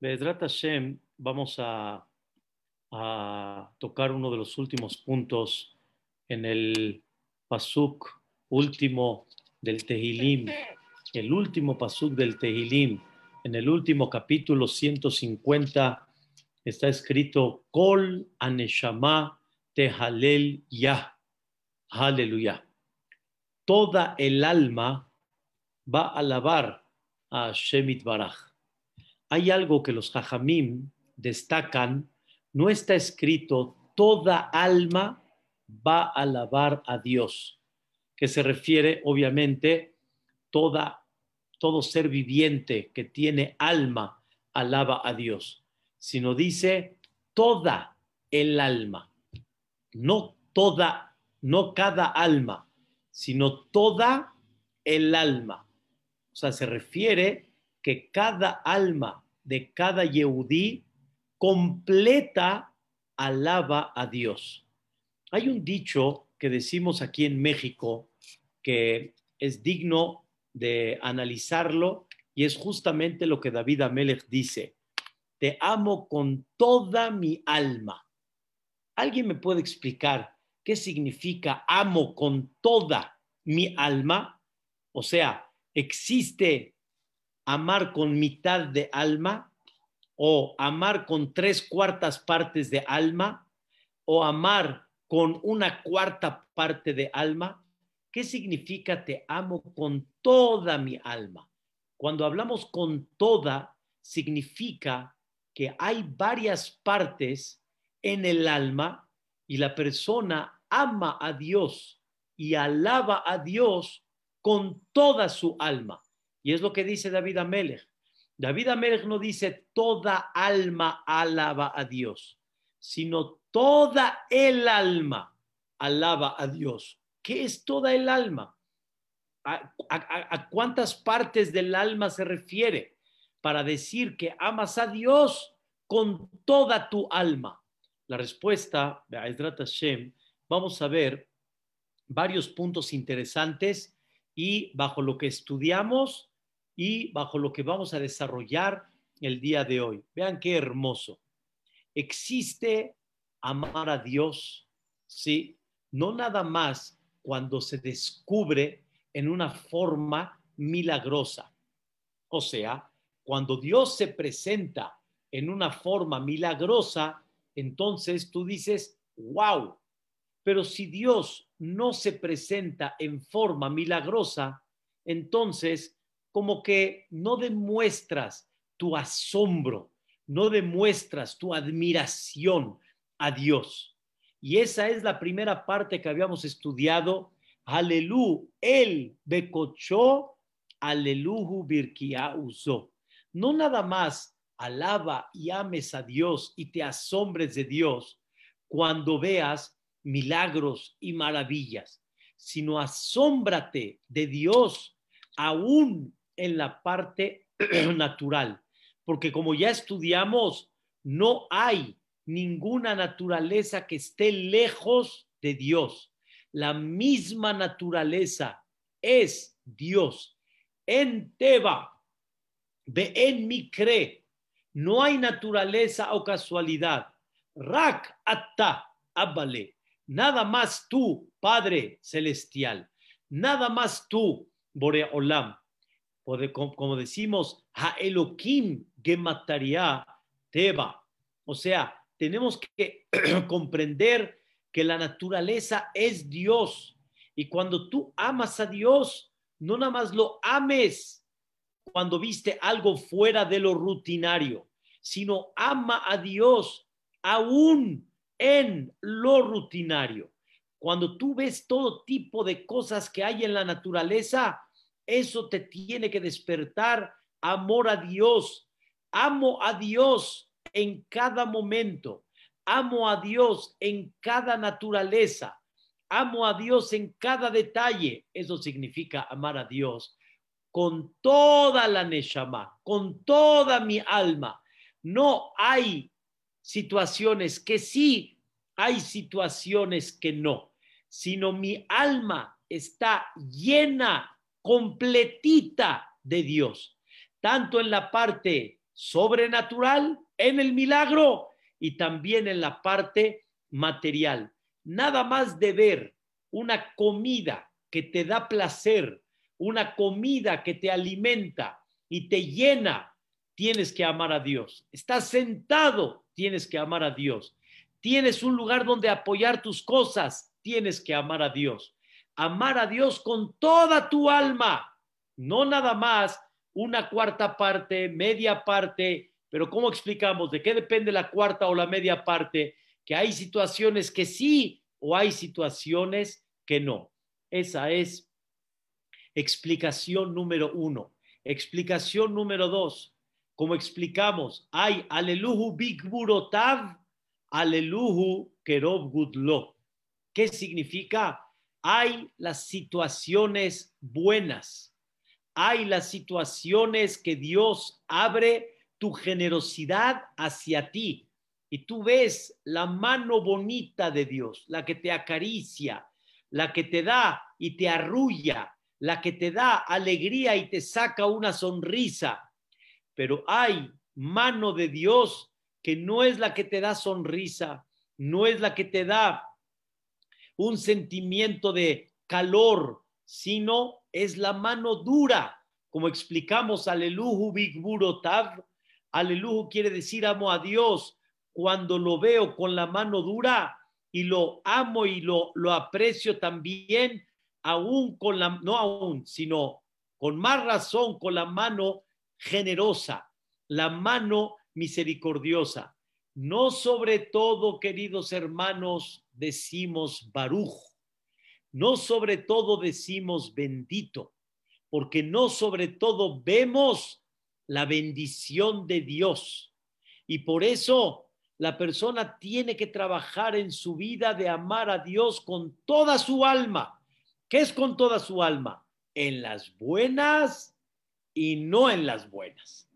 Bedrat Hashem, vamos a, tocar uno de los últimos puntos en el pasuk último del Tehilim, el último pasuk del Tehilim, en el último capítulo 150 está escrito Kol Aneshama Tehalel Yah. Aleluya. Toda el alma va a alabar a Shemit Baraj hay algo que los hajamim destacan, no está escrito toda alma va a alabar a Dios, que se refiere obviamente toda todo ser viviente que tiene alma alaba a Dios, sino dice toda el alma, no toda, no cada alma, sino toda el alma. O sea, se refiere que cada alma de cada Yehudí completa alaba a Dios. Hay un dicho que decimos aquí en México que es digno de analizarlo y es justamente lo que David Amelech dice. Te amo con toda mi alma. ¿Alguien me puede explicar qué significa amo con toda mi alma? O sea, ¿existe amar con mitad de alma o amar con tres cuartas partes de alma o amar con una cuarta parte de alma. ¿Qué significa te amo con toda mi alma? Cuando hablamos con toda, significa que hay varias partes en el alma y la persona ama a Dios y alaba a Dios con toda su alma. Y es lo que dice David Amelech. David Amelech no dice toda alma alaba a Dios, sino toda el alma alaba a Dios. ¿Qué es toda el alma? ¿A, a cuántas partes del alma se refiere para decir que amas a Dios con toda tu alma? La respuesta, Hashem, vamos a ver varios puntos interesantes y bajo lo que estudiamos y bajo lo que vamos a desarrollar el día de hoy. Vean qué hermoso. Existe amar a Dios, ¿sí? No nada más cuando se descubre en una forma milagrosa. O sea, cuando Dios se presenta en una forma milagrosa, entonces tú dices, wow. Pero si Dios no se presenta en forma milagrosa, entonces como que no demuestras tu asombro, no demuestras tu admiración a Dios. Y esa es la primera parte que habíamos estudiado. Aleluya, el becochó, aleluju birkia usó. No nada más alaba y ames a Dios y te asombres de Dios cuando veas milagros y maravillas, sino asómbrate de Dios aún en la parte natural, porque como ya estudiamos, no hay ninguna naturaleza que esté lejos de Dios. La misma naturaleza es Dios. En Teba, ve en mi cre, no hay naturaleza o casualidad. Rak atta abale, nada más tú, Padre celestial, nada más tú, Borea Olam como decimos, Ha Elohim Gemataria Teba. O sea, tenemos que comprender que la naturaleza es Dios. Y cuando tú amas a Dios, no nada más lo ames cuando viste algo fuera de lo rutinario, sino ama a Dios aún en lo rutinario. Cuando tú ves todo tipo de cosas que hay en la naturaleza, eso te tiene que despertar amor a Dios. Amo a Dios en cada momento. Amo a Dios en cada naturaleza. Amo a Dios en cada detalle. Eso significa amar a Dios con toda la neshama, con toda mi alma. No hay situaciones que sí, hay situaciones que no, sino mi alma está llena completita de Dios, tanto en la parte sobrenatural, en el milagro y también en la parte material. Nada más de ver una comida que te da placer, una comida que te alimenta y te llena, tienes que amar a Dios. Estás sentado, tienes que amar a Dios. Tienes un lugar donde apoyar tus cosas, tienes que amar a Dios. Amar a Dios con toda tu alma, no nada más una cuarta parte, media parte, pero ¿cómo explicamos? ¿De qué depende la cuarta o la media parte? Que hay situaciones que sí o hay situaciones que no. Esa es explicación número uno. Explicación número dos. Como explicamos, hay aleluhu bigburotav, aleluhu kerob gudlo. ¿Qué significa? Hay las situaciones buenas, hay las situaciones que Dios abre tu generosidad hacia ti y tú ves la mano bonita de Dios, la que te acaricia, la que te da y te arrulla, la que te da alegría y te saca una sonrisa. Pero hay mano de Dios que no es la que te da sonrisa, no es la que te da un sentimiento de calor, sino es la mano dura, como explicamos, aleluhu bigburotav, aleluhu quiere decir amo a Dios, cuando lo veo con la mano dura, y lo amo y lo, lo aprecio también, aún con la, no aún, sino con más razón con la mano generosa, la mano misericordiosa. No sobre todo, queridos hermanos, decimos Baruch, no sobre todo decimos bendito, porque no sobre todo vemos la bendición de Dios. Y por eso la persona tiene que trabajar en su vida de amar a Dios con toda su alma. ¿Qué es con toda su alma? En las buenas y no en las buenas.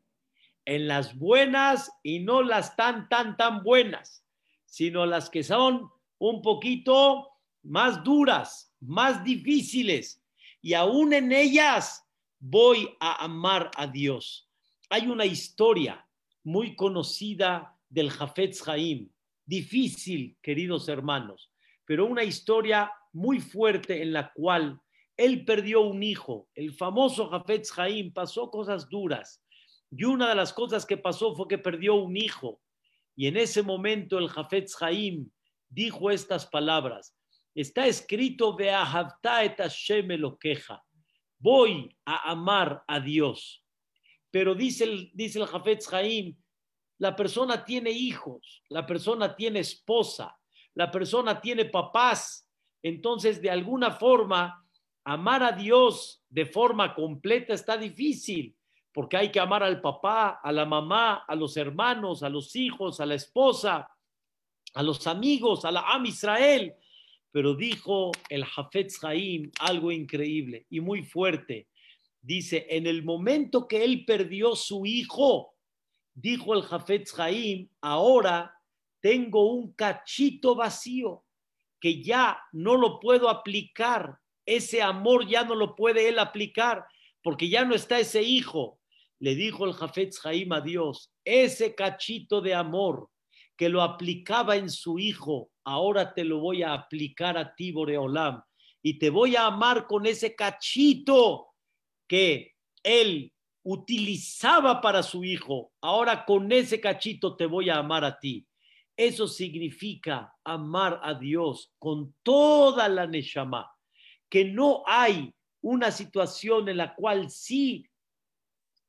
En las buenas y no las tan, tan, tan buenas, sino las que son un poquito más duras, más difíciles. Y aún en ellas voy a amar a Dios. Hay una historia muy conocida del Jafetz Haim. Difícil, queridos hermanos, pero una historia muy fuerte en la cual él perdió un hijo. El famoso Jafetz Haim pasó cosas duras. Y una de las cosas que pasó fue que perdió un hijo. Y en ese momento el Jafetz Haim dijo estas palabras. Está escrito, lo queja. Voy a amar a Dios. Pero dice el, dice el la persona tiene hijos, la persona tiene esposa, la persona tiene papás. Entonces, de alguna forma, amar a Dios de forma completa está difícil, porque hay que amar al papá, a la mamá, a los hermanos, a los hijos, a la esposa, a los amigos, a la Am Israel. Pero dijo el Hafetz Haim algo increíble y muy fuerte. Dice, en el momento que él perdió su hijo, dijo el Jafetz Haim, ahora tengo un cachito vacío que ya no lo puedo aplicar, ese amor ya no lo puede él aplicar porque ya no está ese hijo. Le dijo el Jafetz Haim a Dios, ese cachito de amor que lo aplicaba en su hijo, ahora te lo voy a aplicar a ti, Boreolam, y te voy a amar con ese cachito que él utilizaba para su hijo, ahora con ese cachito te voy a amar a ti. Eso significa amar a Dios con toda la Neshama, que no hay una situación en la cual sí,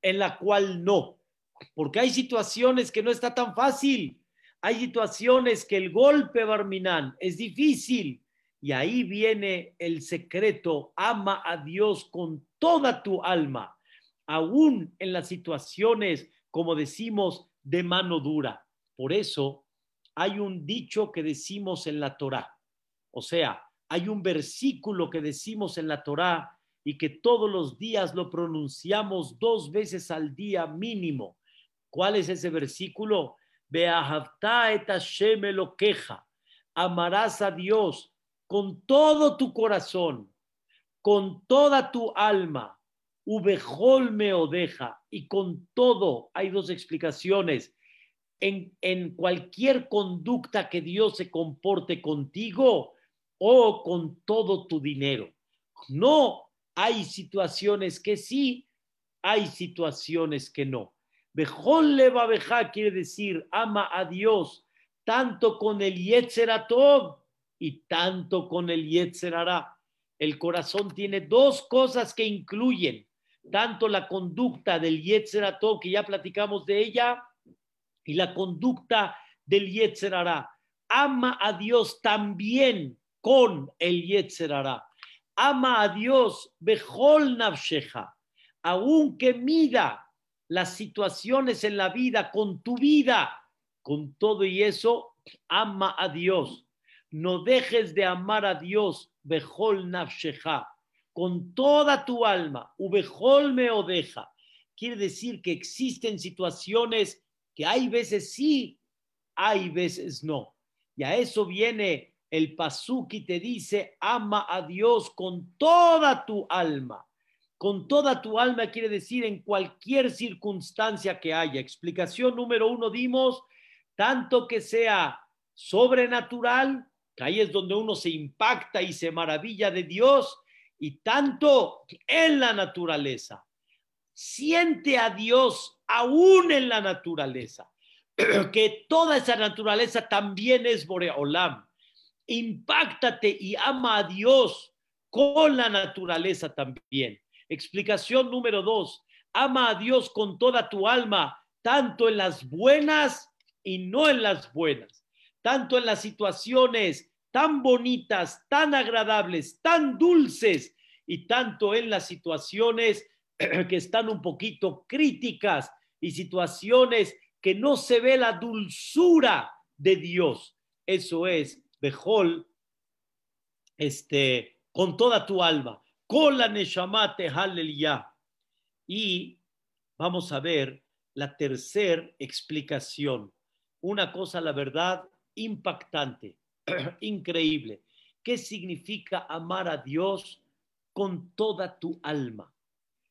en la cual no, porque hay situaciones que no está tan fácil, hay situaciones que el golpe barminán es difícil y ahí viene el secreto, ama a Dios con toda tu alma aún en las situaciones, como decimos, de mano dura. Por eso hay un dicho que decimos en la Torá. O sea, hay un versículo que decimos en la Torá y que todos los días lo pronunciamos dos veces al día mínimo. ¿Cuál es ese versículo? Et Hashem lo queja. Amarás a Dios con todo tu corazón, con toda tu alma, ubejol me odeja, y con todo, hay dos explicaciones, en, en cualquier conducta que Dios se comporte contigo o con todo tu dinero. No hay situaciones que sí, hay situaciones que no. Bejol le babeja quiere decir ama a Dios tanto con el Yetzeratov y tanto con el Yetzerará. El corazón tiene dos cosas que incluyen tanto la conducta del Yetzeratov, que ya platicamos de ella, y la conducta del Yetzerará. Ama a Dios también con el Yetzerará. Ama a Dios, Bejol Navsheja, aunque mida las situaciones en la vida con tu vida, con todo y eso, ama a Dios. No dejes de amar a Dios, Bejol Nafsheja, con toda tu alma, Ubejol me odeja. Quiere decir que existen situaciones que hay veces sí, hay veces no. Y a eso viene el Pasuk y te dice, ama a Dios con toda tu alma. Con toda tu alma quiere decir en cualquier circunstancia que haya. Explicación número uno dimos, tanto que sea sobrenatural, que ahí es donde uno se impacta y se maravilla de Dios, y tanto en la naturaleza. Siente a Dios aún en la naturaleza, que toda esa naturaleza también es Boreolam. Impáctate y ama a Dios con la naturaleza también. Explicación número dos, ama a Dios con toda tu alma, tanto en las buenas y no en las buenas, tanto en las situaciones tan bonitas, tan agradables, tan dulces y tanto en las situaciones que están un poquito críticas y situaciones que no se ve la dulzura de Dios. Eso es, Bejol, este, con toda tu alma con la Neshamate Hallelujah. Y vamos a ver la tercera explicación. Una cosa, la verdad, impactante, increíble. ¿Qué significa amar a Dios con toda tu alma?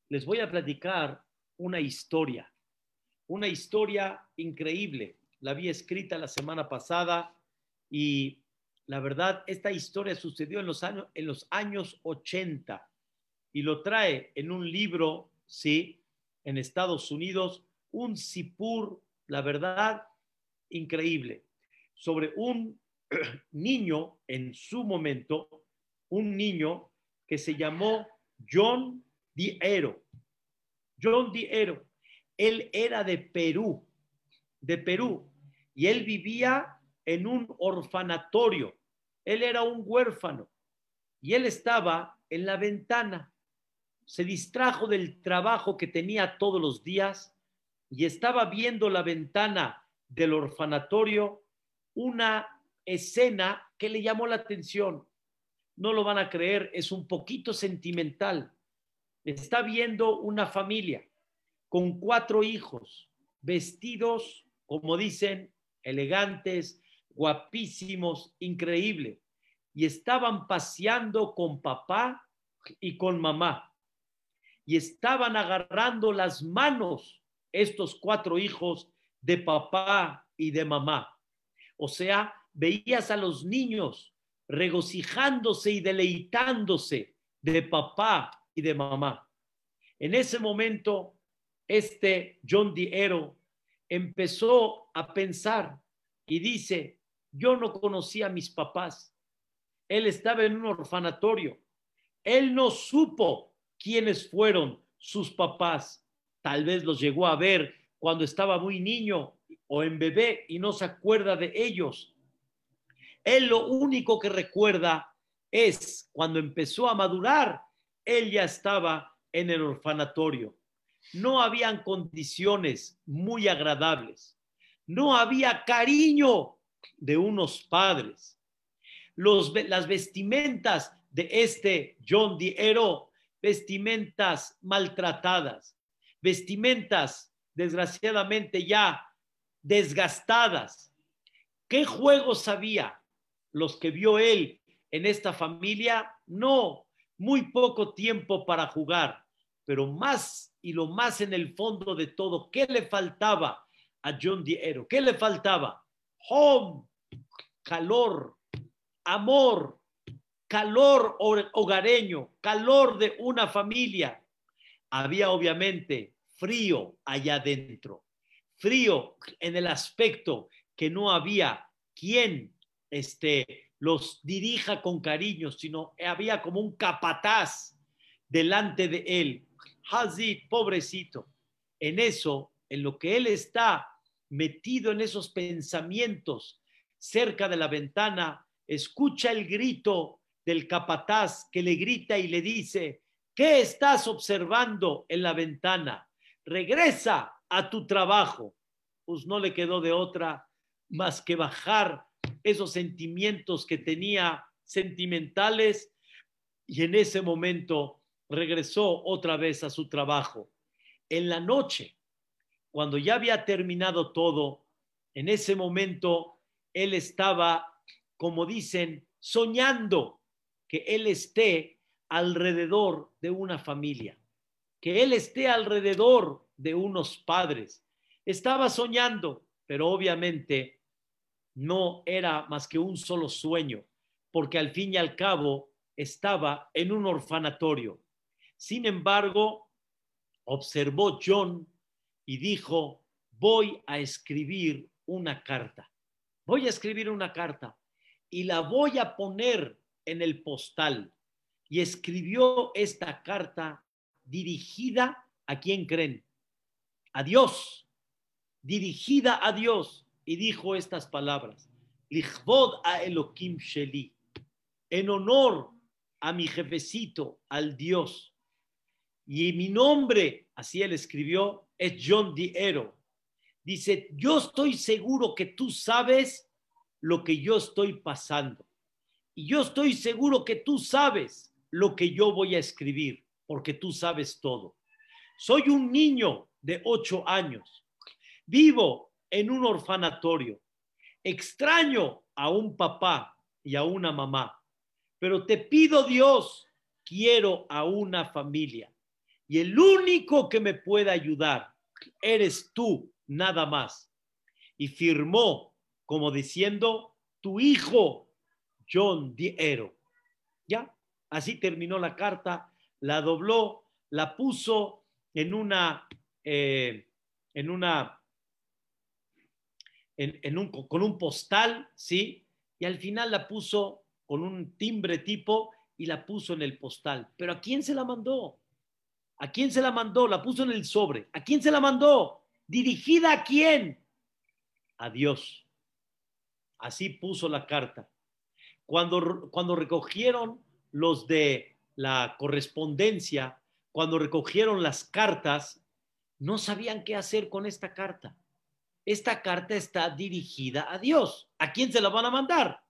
Les voy a platicar una historia, una historia increíble. La había escrita la semana pasada y la verdad, esta historia sucedió en los años, en los años 80 y lo trae en un libro, sí, en Estados Unidos, un sipur, la verdad, increíble, sobre un niño en su momento, un niño que se llamó John Diero. John Diero, él era de Perú, de Perú, y él vivía en un orfanatorio. Él era un huérfano y él estaba en la ventana se distrajo del trabajo que tenía todos los días y estaba viendo la ventana del orfanatorio una escena que le llamó la atención. No lo van a creer, es un poquito sentimental. Está viendo una familia con cuatro hijos, vestidos, como dicen, elegantes, guapísimos, increíble. Y estaban paseando con papá y con mamá y estaban agarrando las manos estos cuatro hijos de papá y de mamá. O sea, veías a los niños regocijándose y deleitándose de papá y de mamá. En ese momento, este John Diero empezó a pensar y dice, yo no conocía a mis papás. Él estaba en un orfanatorio. Él no supo quiénes fueron sus papás. Tal vez los llegó a ver cuando estaba muy niño o en bebé y no se acuerda de ellos. Él lo único que recuerda es cuando empezó a madurar, él ya estaba en el orfanatorio. No habían condiciones muy agradables. No había cariño de unos padres. Los, las vestimentas de este John Diero vestimentas maltratadas, vestimentas desgraciadamente ya desgastadas. ¿Qué juegos había los que vio él en esta familia? No, muy poco tiempo para jugar. pero más y lo más en el fondo de todo, ¿qué le faltaba a John Diero? ¿Qué le faltaba? Home, calor, amor, calor hogareño, calor de una familia. Había obviamente frío allá adentro, frío en el aspecto que no había quien este, los dirija con cariño, sino había como un capataz delante de él. Hazid, pobrecito, en eso, en lo que él está metido en esos pensamientos cerca de la ventana, escucha el grito del capataz que le grita y le dice, ¿qué estás observando en la ventana? Regresa a tu trabajo. Pues no le quedó de otra más que bajar esos sentimientos que tenía sentimentales y en ese momento regresó otra vez a su trabajo. En la noche, cuando ya había terminado todo, en ese momento él estaba, como dicen, soñando que él esté alrededor de una familia, que él esté alrededor de unos padres. Estaba soñando, pero obviamente no era más que un solo sueño, porque al fin y al cabo estaba en un orfanatorio. Sin embargo, observó John y dijo, voy a escribir una carta. Voy a escribir una carta y la voy a poner en el postal y escribió esta carta dirigida a quién creen? A Dios, dirigida a Dios. Y dijo estas palabras, Lichvod a Elohim Sheli, en honor a mi jefecito, al Dios. Y mi nombre, así él escribió, es John Diero. Dice, yo estoy seguro que tú sabes lo que yo estoy pasando. Y yo estoy seguro que tú sabes lo que yo voy a escribir, porque tú sabes todo. Soy un niño de ocho años. Vivo en un orfanatorio. Extraño a un papá y a una mamá. Pero te pido, Dios, quiero a una familia. Y el único que me puede ayudar eres tú, nada más. Y firmó como diciendo, tu hijo John Diero. ¿Ya? Así terminó la carta, la dobló, la puso en una, eh, en una, en, un, con un postal, ¿sí? Y al final la puso con un timbre tipo y la puso en el postal. Pero ¿a quién se la mandó? ¿A quién se la mandó? La puso en el sobre. ¿A quién se la mandó? ¿Dirigida a quién? A Dios. Así puso la carta. Cuando, cuando recogieron los de la correspondencia, cuando recogieron las cartas, no sabían qué hacer con esta carta. Esta carta está dirigida a Dios. ¿A quién se la van a mandar?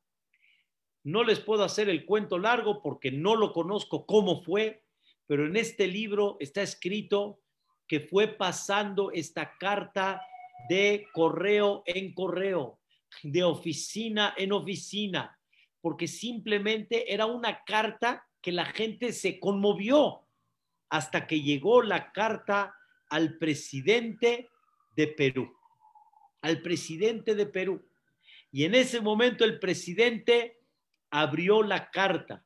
No les puedo hacer el cuento largo porque no lo conozco cómo fue, pero en este libro está escrito que fue pasando esta carta de correo en correo, de oficina en oficina, porque simplemente era una carta que la gente se conmovió hasta que llegó la carta al presidente de Perú, al presidente de Perú. Y en ese momento el presidente abrió la carta.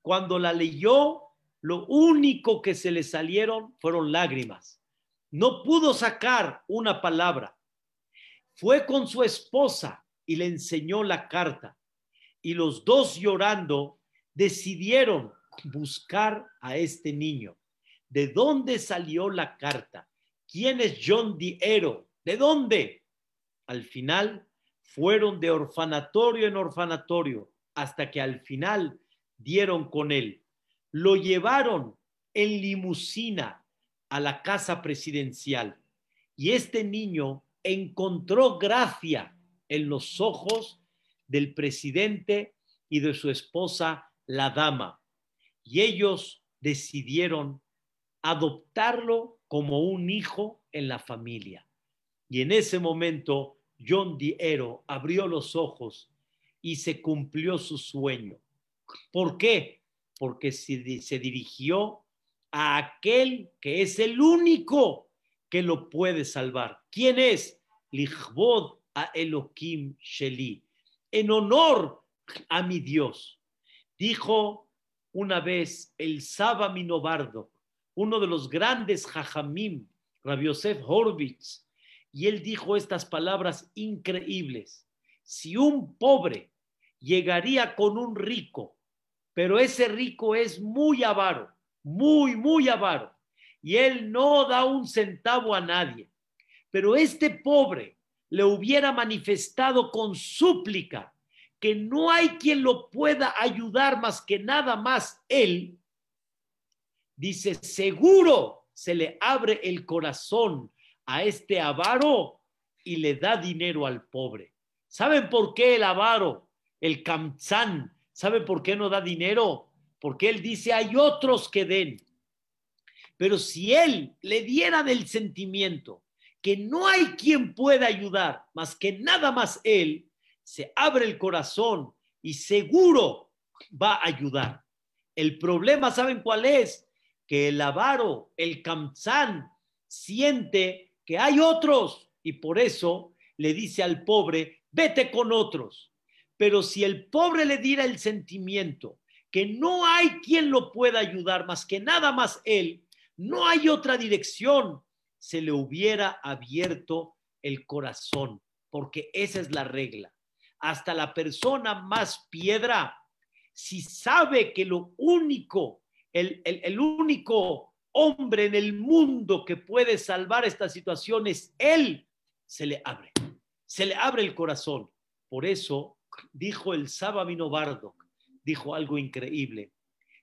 Cuando la leyó, lo único que se le salieron fueron lágrimas. No pudo sacar una palabra. Fue con su esposa y le enseñó la carta y los dos llorando decidieron buscar a este niño. ¿De dónde salió la carta? ¿Quién es John Diero? ¿De dónde? Al final fueron de orfanatorio en orfanatorio hasta que al final dieron con él. Lo llevaron en limusina a la casa presidencial y este niño encontró gracia en los ojos del presidente y de su esposa, la dama. Y ellos decidieron adoptarlo como un hijo en la familia. Y en ese momento, John Diero abrió los ojos y se cumplió su sueño. ¿Por qué? Porque se, se dirigió a aquel que es el único que lo puede salvar. ¿Quién es? Lichvod a Elohim Sheli. En honor a mi Dios. Dijo una vez el Saba Minobardo, uno de los grandes Jajamim, Rabbi Yosef Horvitz, y él dijo estas palabras increíbles. Si un pobre llegaría con un rico, pero ese rico es muy avaro, muy, muy avaro, y él no da un centavo a nadie, pero este pobre le hubiera manifestado con súplica que no hay quien lo pueda ayudar más que nada más él, dice, seguro se le abre el corazón a este avaro y le da dinero al pobre. ¿Saben por qué el avaro, el kamzán, sabe por qué no da dinero? Porque él dice, hay otros que den. Pero si él le diera del sentimiento que no hay quien pueda ayudar más que nada más él, se abre el corazón y seguro va a ayudar. El problema, ¿saben cuál es? Que el avaro, el kamzán, siente que hay otros y por eso le dice al pobre, vete con otros. Pero si el pobre le diera el sentimiento que no hay quien lo pueda ayudar más que nada más él, no hay otra dirección, se le hubiera abierto el corazón, porque esa es la regla hasta la persona más piedra, si sabe que lo único, el, único hombre en el mundo que puede salvar esta situación es él, se le abre, se le abre el corazón. Por eso dijo el Sábado Bardo, dijo algo increíble.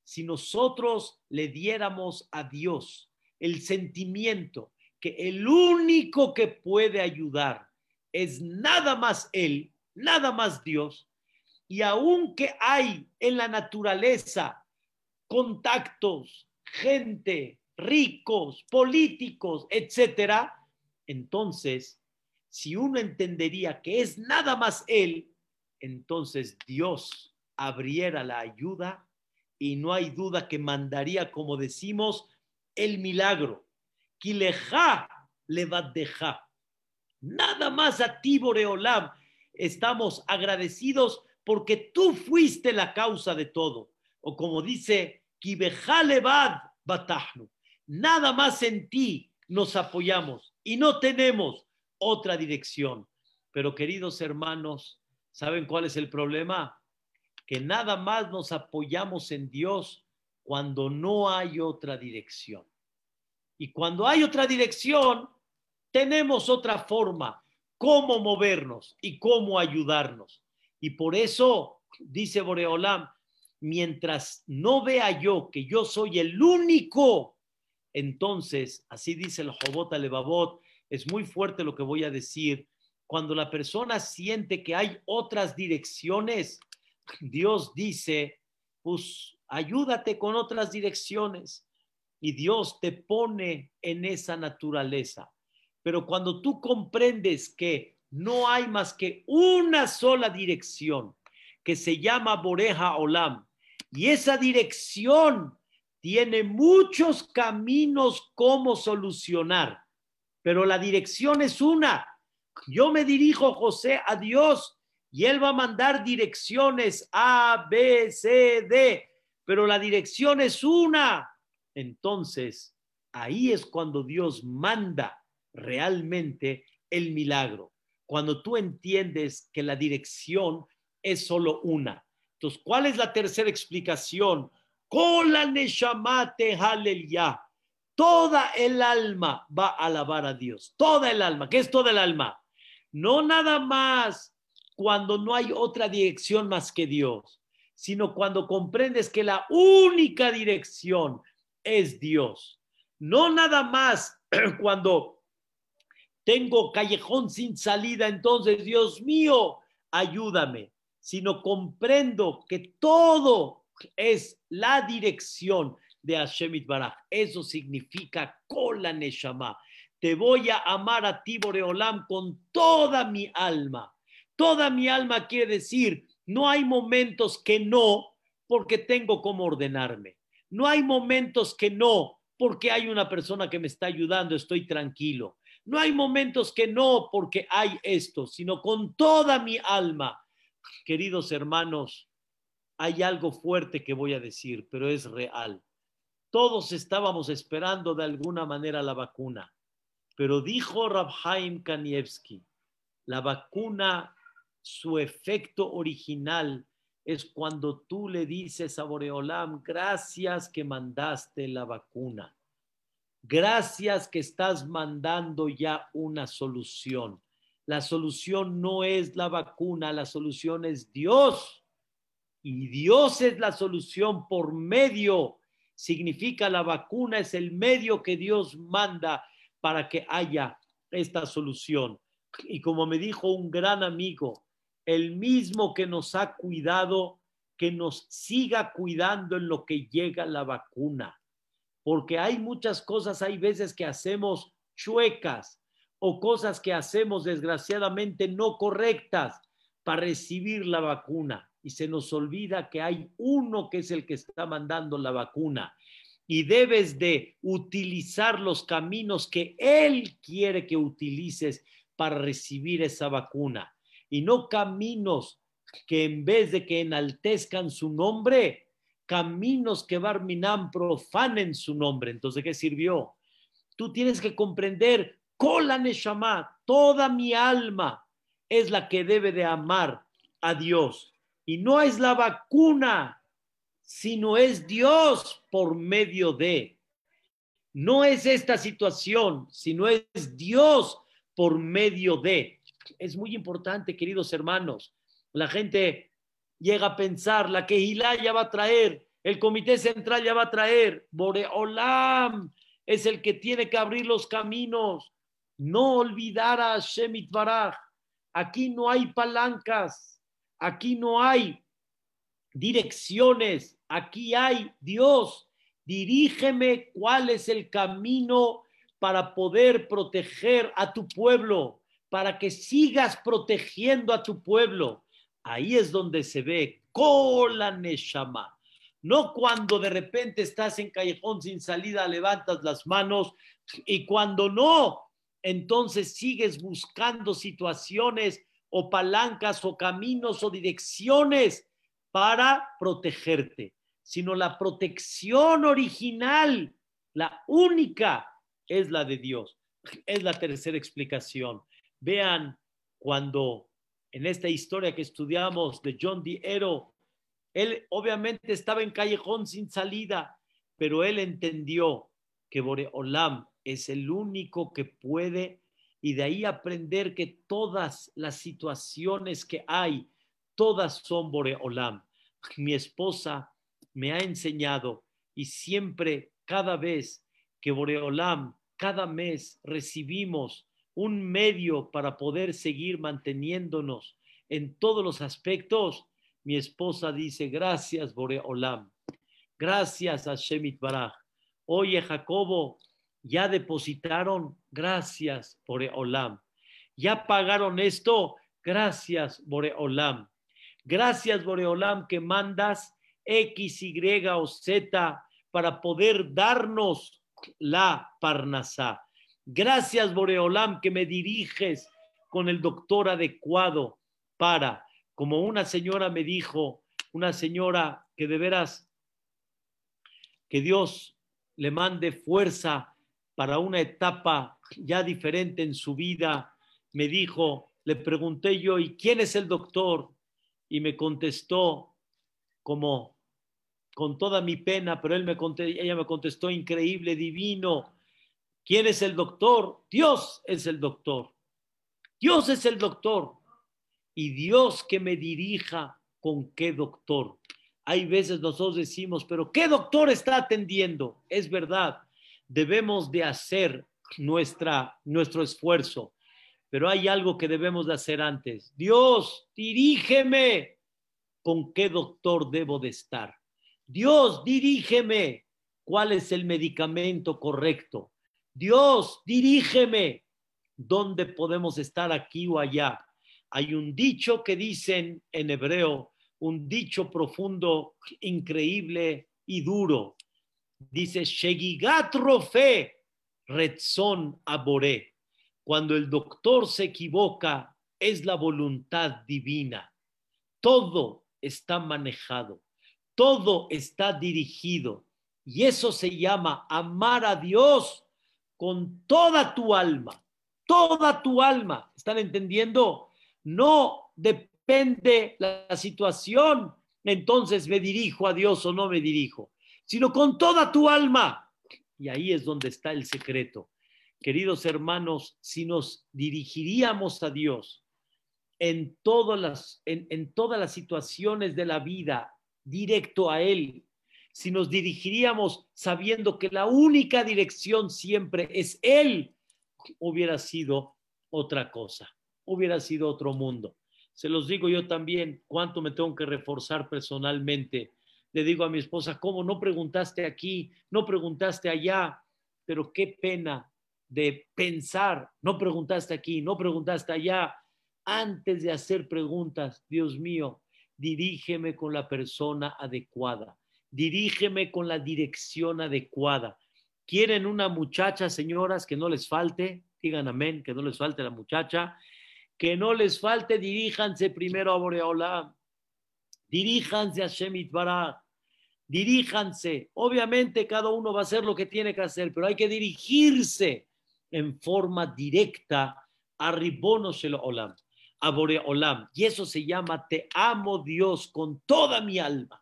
Si nosotros le diéramos a Dios el sentimiento que el único que puede ayudar es nada más Él, nada más Dios. Y aunque hay en la naturaleza contactos, gente, ricos, políticos, etcétera, entonces, si uno entendería que es nada más Él, entonces Dios abriera la ayuda y no hay duda que mandaría, como decimos, el milagro. Kileja le va. Nada más a ti, Boreolam, estamos agradecidos porque tú fuiste la causa de todo. O como dice, nada más en ti nos apoyamos y no tenemos otra dirección. Pero queridos hermanos, ¿saben cuál es el problema? Que nada más nos apoyamos en Dios cuando no hay otra dirección. Y cuando hay otra dirección, tenemos otra forma cómo movernos y cómo ayudarnos. Y por eso, dice Boreolam, mientras no vea yo que yo soy el único, entonces, así dice el Jobot Alevabot, es muy fuerte lo que voy a decir, cuando la persona siente que hay otras direcciones, Dios dice, pues ayúdate con otras direcciones y Dios te pone en esa naturaleza. Pero cuando tú comprendes que no hay más que una sola dirección que se llama Boreja Olam, y esa dirección tiene muchos caminos como solucionar, pero la dirección es una. Yo me dirijo, José, a Dios y Él va a mandar direcciones A, B, C, D, pero la dirección es una. Entonces, ahí es cuando Dios manda realmente el milagro. Cuando tú entiendes que la dirección es solo una. Entonces, ¿cuál es la tercera explicación? Toda el alma va a alabar a Dios. Toda el alma. ¿Qué es toda el alma? No nada más cuando no hay otra dirección más que Dios, sino cuando comprendes que la única dirección es Dios. No nada más cuando tengo callejón sin salida, entonces, Dios mío, ayúdame, sino comprendo que todo es la dirección de Hashem. Eso significa Kola Neshama. Te voy a amar a ti, Boreolam, con toda mi alma. Toda mi alma quiere decir, no hay momentos que no, porque tengo como ordenarme. No hay momentos que no, porque hay una persona que me está ayudando, estoy tranquilo. No hay momentos que no porque hay esto, sino con toda mi alma. Queridos hermanos, hay algo fuerte que voy a decir, pero es real. Todos estábamos esperando de alguna manera la vacuna, pero dijo Rabhaim Kanievski, la vacuna, su efecto original es cuando tú le dices a Boreolam, gracias que mandaste la vacuna. Gracias que estás mandando ya una solución. La solución no es la vacuna, la solución es Dios. Y Dios es la solución por medio, significa la vacuna es el medio que Dios manda para que haya esta solución. Y como me dijo un gran amigo, el mismo que nos ha cuidado, que nos siga cuidando en lo que llega la vacuna. Porque hay muchas cosas, hay veces que hacemos chuecas o cosas que hacemos desgraciadamente no correctas para recibir la vacuna. Y se nos olvida que hay uno que es el que está mandando la vacuna. Y debes de utilizar los caminos que Él quiere que utilices para recibir esa vacuna y no caminos que en vez de que enaltezcan su nombre, caminos que Barminam profanen su nombre. Entonces, ¿qué sirvió? Tú tienes que comprender, Kola Neshama, toda mi alma es la que debe de amar a Dios. Y no es la vacuna, sino es Dios por medio de. No es esta situación, sino es Dios por medio de es muy importante, queridos hermanos. La gente llega a pensar, la que ya va a traer, el comité central ya va a traer, Boreolam es el que tiene que abrir los caminos. No olvidar a Shemit Baraj. Aquí no hay palancas, aquí no hay direcciones, aquí hay Dios. Dirígeme cuál es el camino para poder proteger a tu pueblo para que sigas protegiendo a tu pueblo. Ahí es donde se ve Kola Neshama. No cuando de repente estás en callejón sin salida, levantas las manos y cuando no, entonces sigues buscando situaciones o palancas o caminos o direcciones para protegerte, sino la protección original, la única, es la de Dios. Es la tercera explicación. Vean cuando en esta historia que estudiamos de John D. Ero, él obviamente estaba en callejón sin salida, pero él entendió que Boreolam es el único que puede y de ahí aprender que todas las situaciones que hay, todas son Boreolam. Mi esposa me ha enseñado y siempre, cada vez que Boreolam, cada mes recibimos un medio para poder seguir manteniéndonos en todos los aspectos, mi esposa dice, gracias Bore Olam, gracias a Shemit Baraj. Oye Jacobo, ya depositaron, gracias Bore Olam. Ya pagaron esto, gracias Bore Olam. Gracias Bore Olam que mandas X, Y o Z para poder darnos la Parnasá. Gracias, Boreolam, que me diriges con el doctor adecuado para, como una señora me dijo, una señora que de veras, que Dios le mande fuerza para una etapa ya diferente en su vida, me dijo, le pregunté yo, ¿y quién es el doctor? Y me contestó como con toda mi pena, pero él me ella me contestó increíble, divino, ¿Quién es el doctor? Dios es el doctor. Dios es el doctor. Y Dios que me dirija con qué doctor. Hay veces nosotros decimos, pero ¿qué doctor está atendiendo? Es verdad, debemos de hacer nuestra, nuestro esfuerzo, pero hay algo que debemos de hacer antes. Dios, dirígeme con qué doctor debo de estar. Dios, dirígeme cuál es el medicamento correcto. Dios, dirígeme dónde podemos estar aquí o allá. Hay un dicho que dicen en hebreo, un dicho profundo, increíble y duro. Dice, Shegigat Rofe, Retzon Aboré. Cuando el doctor se equivoca, es la voluntad divina. Todo está manejado, todo está dirigido. Y eso se llama amar a Dios con toda tu alma, toda tu alma. ¿Están entendiendo? No depende la situación, entonces me dirijo a Dios o no me dirijo, sino con toda tu alma. Y ahí es donde está el secreto. Queridos hermanos, si nos dirigiríamos a Dios en todas las, en, todas las situaciones de la vida, directo a Él, si nos dirigiríamos sabiendo que la única dirección siempre es Él, hubiera sido otra cosa, hubiera sido otro mundo. Se los digo yo también, cuánto me tengo que reforzar personalmente. Le digo a mi esposa, ¿cómo no preguntaste aquí? No preguntaste allá, pero qué pena de pensar, no preguntaste aquí, no preguntaste allá antes de hacer preguntas, Dios mío, dirígeme con la persona adecuada, dirígeme con la dirección adecuada. ¿Quieren una muchacha, señoras, que no les falte? Digan amén, que no les falte la muchacha. Que no les falte, diríjanse primero a Boreola. Diríjanse a Shemit Barak. Diríjanse. Obviamente cada uno va a hacer lo que tiene que hacer, pero hay que dirigirse en forma directa a Ribono Olam a Boreolam. Y eso se llama te amo Dios con toda mi alma.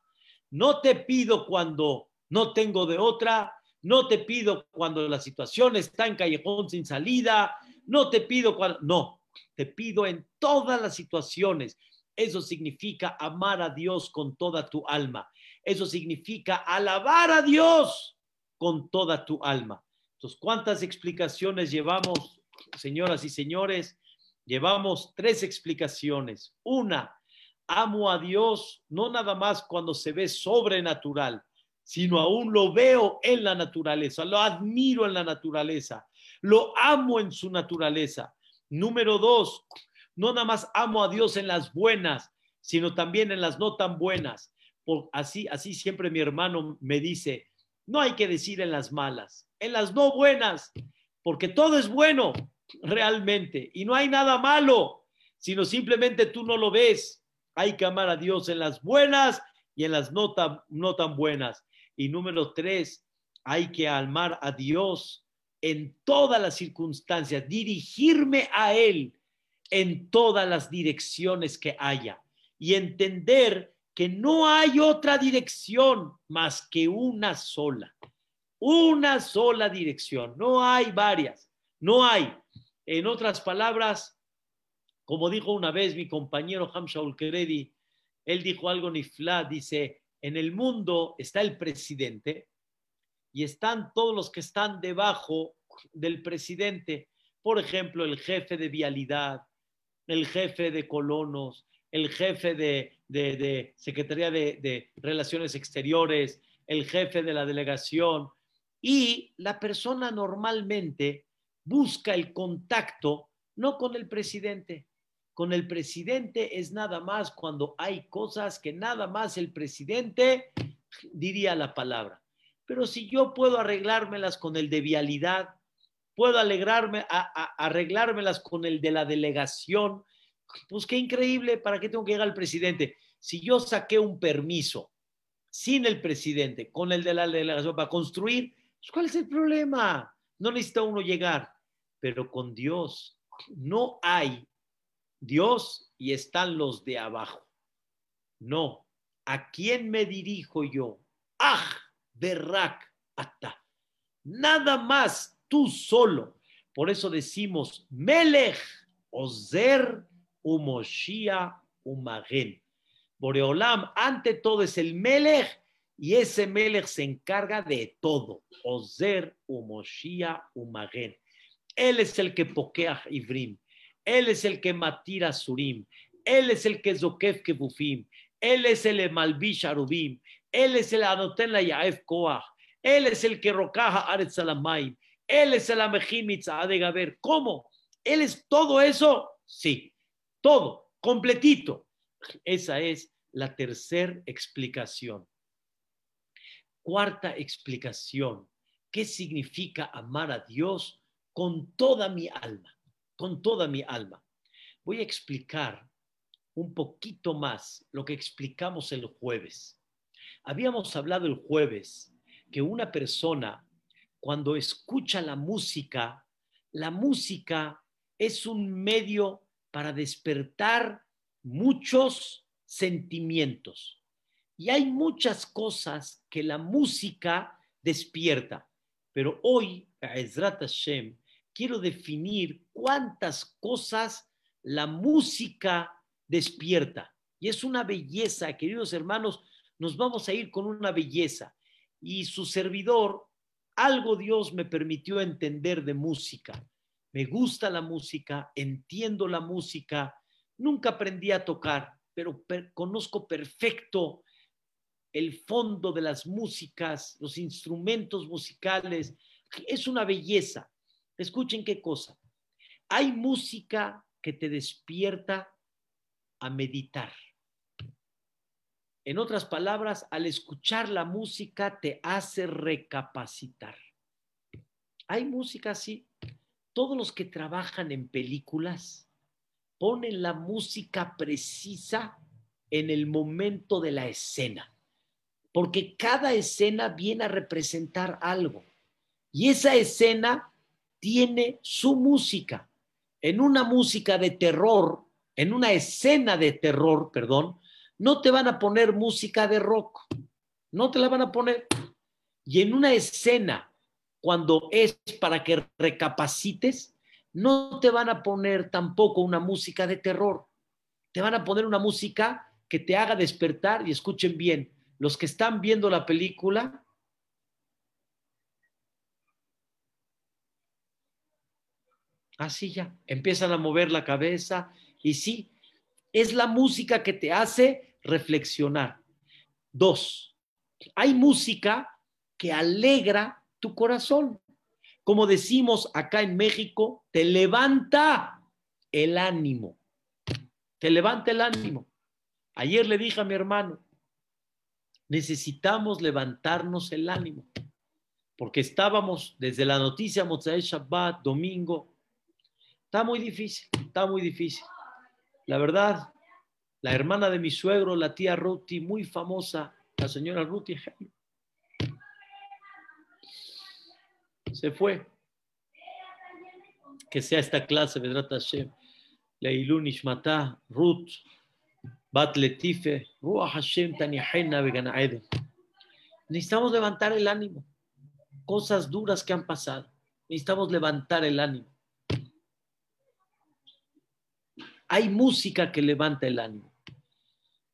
No te pido cuando no tengo de otra, no te pido cuando la situación está en callejón sin salida, no te pido cuando, no, te pido en todas las situaciones. Eso significa amar a Dios con toda tu alma. Eso significa alabar a Dios con toda tu alma. Entonces, ¿cuántas explicaciones llevamos, señoras y señores? Llevamos tres explicaciones. Una, amo a Dios no nada más cuando se ve sobrenatural, sino aún lo veo en la naturaleza, lo admiro en la naturaleza, lo amo en su naturaleza. Número dos, no nada más amo a Dios en las buenas, sino también en las no tan buenas. Por, así, así siempre mi hermano me dice, no hay que decir en las malas, en las no buenas, porque todo es bueno, realmente. Y no hay nada malo, sino simplemente tú no lo ves. Hay que amar a Dios en las buenas y en las no tan, no tan buenas. Y número tres, hay que amar a Dios en todas las circunstancias, dirigirme a Él en todas las direcciones que haya y entender que no hay otra dirección más que una sola, una sola dirección, no hay varias, no hay. En otras palabras, como dijo una vez mi compañero Hamshaul Keredi, él dijo algo nifla, dice, en el mundo está el presidente y están todos los que están debajo del presidente, por ejemplo, el jefe de vialidad, el jefe de colonos, el jefe de, de Secretaría de Relaciones Exteriores, el jefe de la delegación, y la persona normalmente busca el contacto no con el presidente. Con el presidente es nada más cuando hay cosas que nada más el presidente diría la palabra. Pero si yo puedo arreglármelas con el de vialidad, puedo alegrarme, a, arreglármelas con el de la delegación, pues qué increíble, ¿para qué tengo que llegar al presidente? Si yo saqué un permiso sin el presidente, con el de la delegación para construir, pues, ¿cuál es el problema? No necesita uno llegar pero con Dios no hay Dios y están los de abajo. No, ¿a quién me dirijo yo? Ah, berrak ata. Nada más tú solo. Por eso decimos Melech, Ozer, Umoshia, Umagen. Boreolam, ante todo es el Melech y ese Melech se encarga de todo. Ozer, Umoshia, Umagen. Él es el que pokea Ibrim. Él es el que matira Surim. Él es el que zokef kebufim. Él es el malvish arubim. Él es el anoten la yaef koach. Él es el que rocaja aret salamayim. Él es el amejim de gaber. ¿Cómo? ¿Él es todo eso? Sí, todo, completito. Esa es la tercera explicación. cuarta explicación. ¿Qué significa amar a Dios con toda mi alma? Con toda mi alma. Voy a explicar un poquito más lo que explicamos el jueves. Habíamos hablado el jueves que una persona cuando escucha la música, la música es un medio para despertar muchos sentimientos. Y hay muchas cosas que la música despierta. Pero hoy, Ezrat Hashem, quiero definir cuántas cosas la música despierta. Y es una belleza, queridos hermanos, nos vamos a ir con una belleza. Y su servidor, algo Dios me permitió entender de música. Me gusta la música, entiendo la música, nunca aprendí a tocar, pero conozco perfecto el fondo de las músicas, los instrumentos musicales. Es una belleza. Escuchen qué cosa. Hay música que te despierta a meditar. En otras palabras, al escuchar la música te hace recapacitar. Hay música así. Todos los que trabajan en películas ponen la música precisa en el momento de la escena, porque cada escena viene a representar algo. Y esa escena tiene su música. En una música de terror, en una escena de terror, perdón, no te van a poner música de rock, no te la van a poner. Y en una escena, cuando es para que recapacites, no te van a poner tampoco una música de terror. Te van a poner una música que te haga despertar y escuchen bien, los que están viendo la película, así ya, empiezan a mover la cabeza, y sí, es la música que te hace reflexionar. Dos, hay música que alegra tu corazón. Como decimos acá en México, te levanta el ánimo. Te levanta el ánimo. Ayer le dije a mi hermano, necesitamos levantarnos el ánimo, porque estábamos desde la noticia Mozae Shabbat, domingo, está muy difícil, está muy difícil. La verdad, la hermana de mi suegro, la tía Ruti, muy famosa, la señora Ruti, se fue. Que sea esta clase, Vedrat Hashem, Leilun Ruth, Bat Letife, Ruach Hashem, Tanihena, Eden. Necesitamos levantar el ánimo. Cosas duras que han pasado. Necesitamos levantar el ánimo. Hay música que levanta el ánimo.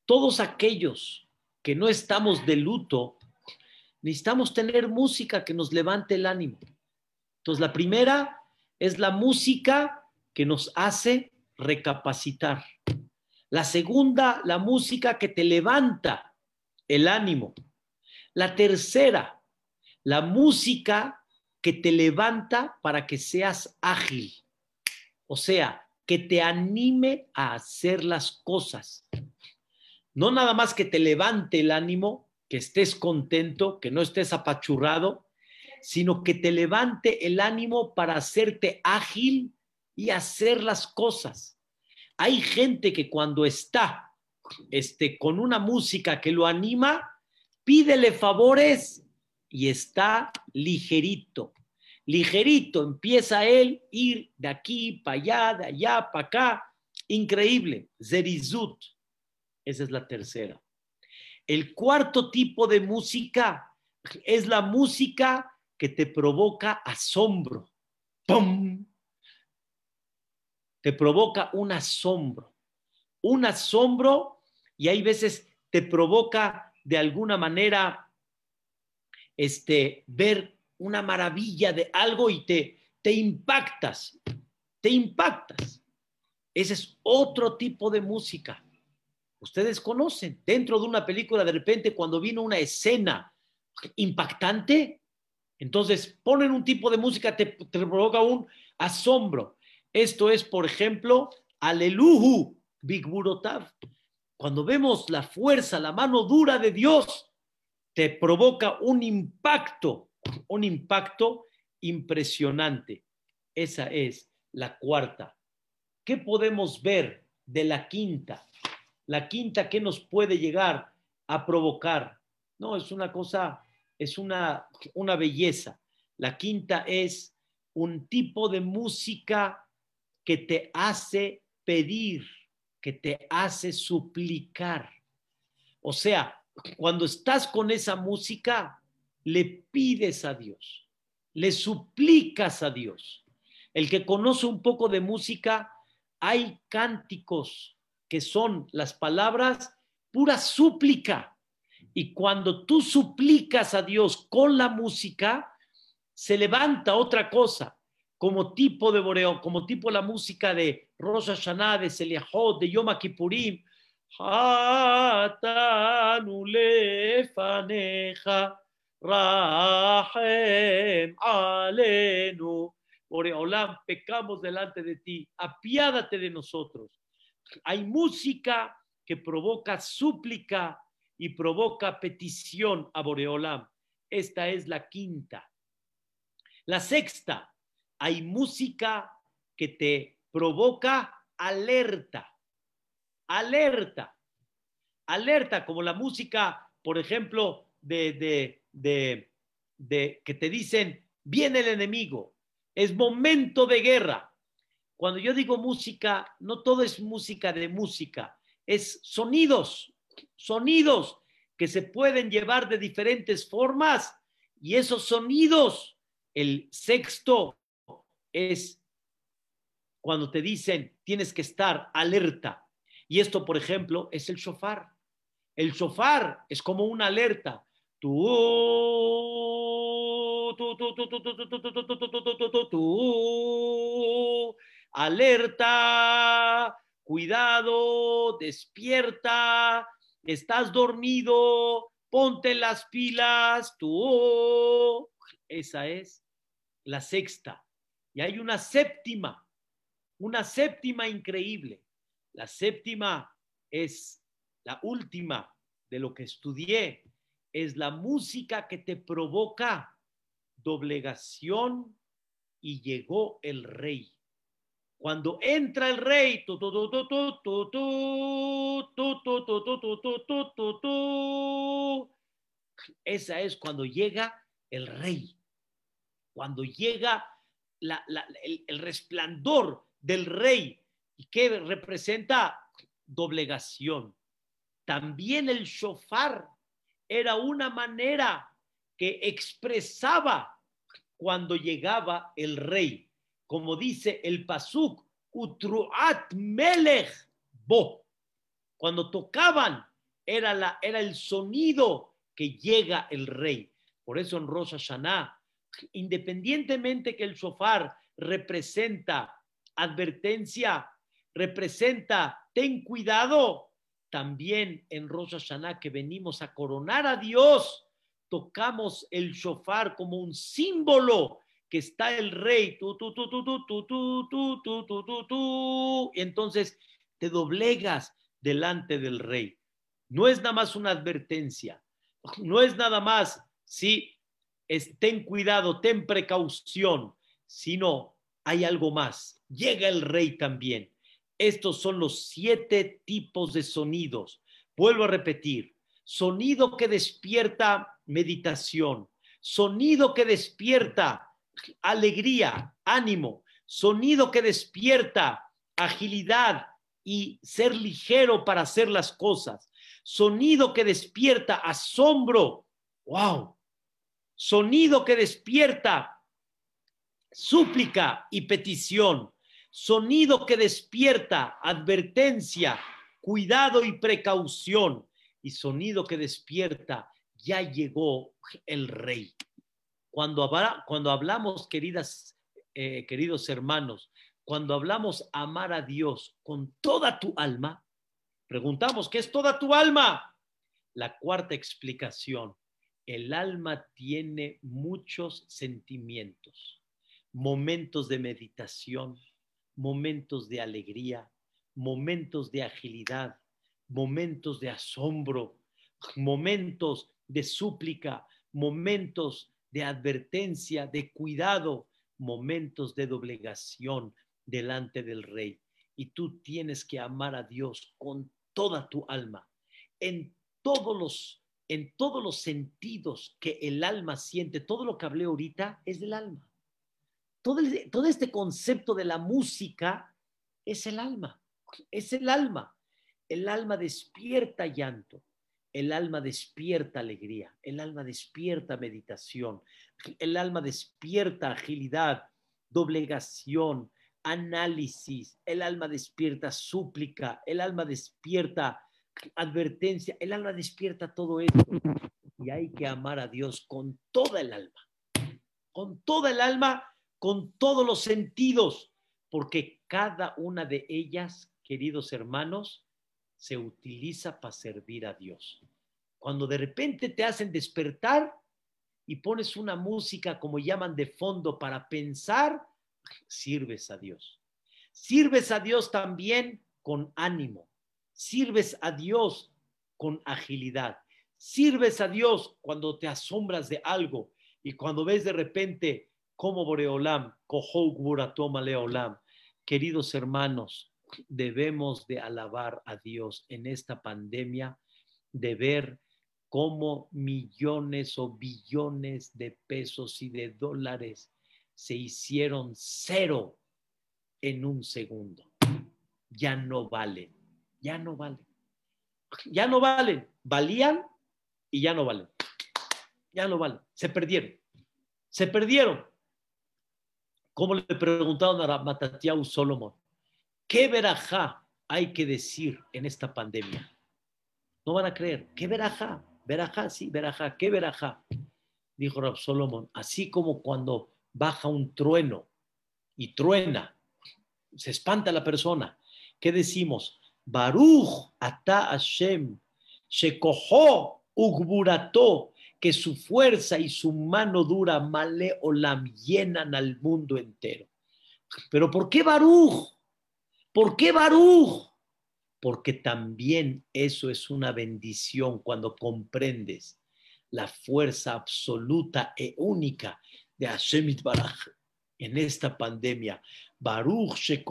Todos aquellos que no estamos de luto, necesitamos tener música que nos levante el ánimo. Entonces, la primera es la música que nos hace recapacitar. La segunda, la música que te levanta el ánimo. La tercera, la música que te levanta para que seas ágil. O sea, que te anime a hacer las cosas. No nada más que te levante el ánimo, que estés contento, que no estés apachurrado, sino que te levante el ánimo para hacerte ágil y hacer las cosas. Hay gente que cuando está este, con una música que lo anima, pídele favores y está ligerito ligerito, empieza él ir de aquí para allá, de allá para acá. Increíble. Zerizut. Esa es la tercera. El cuarto tipo de música es la música que te provoca asombro. ¡Pum! Te provoca un asombro. Un asombro y hay veces te provoca de alguna manera este, ver una maravilla de algo y te, te impactas, te impactas. Ese es otro tipo de música. Ustedes conocen, dentro de una película, de repente, cuando viene una escena impactante, entonces ponen un tipo de música, te, te provoca un asombro. Esto es, por ejemplo, Aleluhu, Big Burotav. Cuando vemos la fuerza, la mano dura de Dios, te provoca un impacto, un impacto impresionante. Esa es la cuarta. ¿Qué podemos ver de la quinta? La quinta, ¿qué nos puede llegar a provocar? No, es una cosa, es una, una belleza. La quinta es un tipo de música que te hace pedir, que te hace suplicar. O sea, cuando estás con esa música, le pides a Dios, le suplicas a Dios. El que conoce un poco de música, hay cánticos que son las palabras pura súplica. Y cuando tú suplicas a Dios con la música, se levanta otra cosa, como tipo de boreo, como tipo la música de Rosa Hashanah, de Seliahot, de Yom Kippurim. Rahem Alenu. Boreolam, pecamos delante de ti, apiádate de nosotros. Hay música que provoca súplica y provoca petición a Boreolam. Esta es la quinta. La sexta, hay música que te provoca alerta. Alerta. Alerta, como la música, por ejemplo, de, de, de, que te dicen, viene el enemigo, es momento de guerra. Cuando yo digo música, no todo es música de música, es sonidos, sonidos que se pueden llevar de diferentes formas y esos sonidos el sexto es cuando te dicen tienes que estar alerta. Y esto, por ejemplo, es el shofar. El shofar es como una alerta. Tú, tú, tú, tú, tú, tú, tú, tú, tú, tú, tú, tú, tú, alerta, cuidado, despierta, estás dormido, ponte las pilas, tú. Esa es la sexta. Y hay una séptima, una séptima increíble. La séptima es la última de lo que estudié. Es la música que te provoca doblegación y llegó el rey. Cuando entra el rey, esa es cuando llega el rey cuando llega el, resplandor del rey y que representa doblegación. También el shofar era una manera que expresaba cuando llegaba el rey, como dice el pasuk, utruat melech bo. Cuando tocaban era, la, era el sonido que llega el rey. Por eso en Rosh Hashanah independientemente que el shofar representa advertencia, representa ten cuidado, también en Rosh Hashanah que venimos a coronar a Dios, tocamos el shofar como un símbolo que está el rey, tú, tú, tú, tú, tú, tú, tú, tú, tú, tú, tú, y entonces te doblegas delante del rey. No es nada más una advertencia, no es nada más, sí, ten cuidado, ten precaución, sino hay algo más. Llega el rey también. Estos son los siete tipos de sonidos. Vuelvo a repetir, sonido que despierta meditación, sonido que despierta alegría, ánimo, sonido que despierta agilidad y ser ligero para hacer las cosas, sonido que despierta asombro, wow, sonido que despierta súplica y petición, sonido que despierta advertencia, cuidado y precaución, y sonido que despierta ya llegó el rey. Cuando, cuando hablamos, queridas, eh, queridos hermanos, cuando hablamos amar a Dios con toda tu alma, preguntamos, ¿qué es toda tu alma? La cuarta explicación, el alma tiene muchos sentimientos, momentos de meditación, momentos de alegría, momentos de agilidad, momentos de asombro, momentos de súplica, momentos de advertencia, de cuidado, momentos de doblegación delante del rey. Y tú tienes que amar a Dios con toda tu alma, en todos los en todos los sentidos que el alma siente, todo lo que hablé ahorita es del alma. Todo, todo este concepto de la música es el alma, es el alma. El alma despierta llanto, el alma despierta alegría, el alma despierta meditación, el alma despierta agilidad, doblegación, análisis, el alma despierta súplica, el alma despierta advertencia, el alma despierta todo esto. Y hay que amar a Dios con toda el alma, con toda el alma, con todos los sentidos, porque cada una de ellas, queridos hermanos, se utiliza para servir a Dios. Cuando de repente te hacen despertar y pones una música como llaman de fondo para pensar, sirves a Dios. Sirves a Dios también con ánimo. Sirves a Dios con agilidad. Sirves a Dios cuando te asombras de algo y cuando ves de repente como Boreolam, Leolam. Queridos hermanos, debemos de alabar a Dios en esta pandemia, de ver cómo millones o billones de pesos y de dólares se hicieron cero en un segundo. Ya no valen, ya no valen. Ya no valen. Valían y ya no valen. Ya no valen. Se perdieron. Se perdieron. Como le preguntaron a Matatiau Solomon, ¿Qué verajá hay que decir en esta pandemia? No van a creer. ¿Qué verajá? Verajá, sí, verajá. ¿Qué verajá? Dijo Rab Solomon, así como cuando baja un trueno y truena, se espanta la persona. ¿Qué decimos? Baruch ata Hashem, shekoho ugburato, que su fuerza y su mano dura male olam llenan al mundo entero. Pero ¿por qué Baruch? ¿Por qué Baruch? Porque también eso es una bendición cuando comprendes la fuerza absoluta e única de Hashem Baraj en esta pandemia. Baruch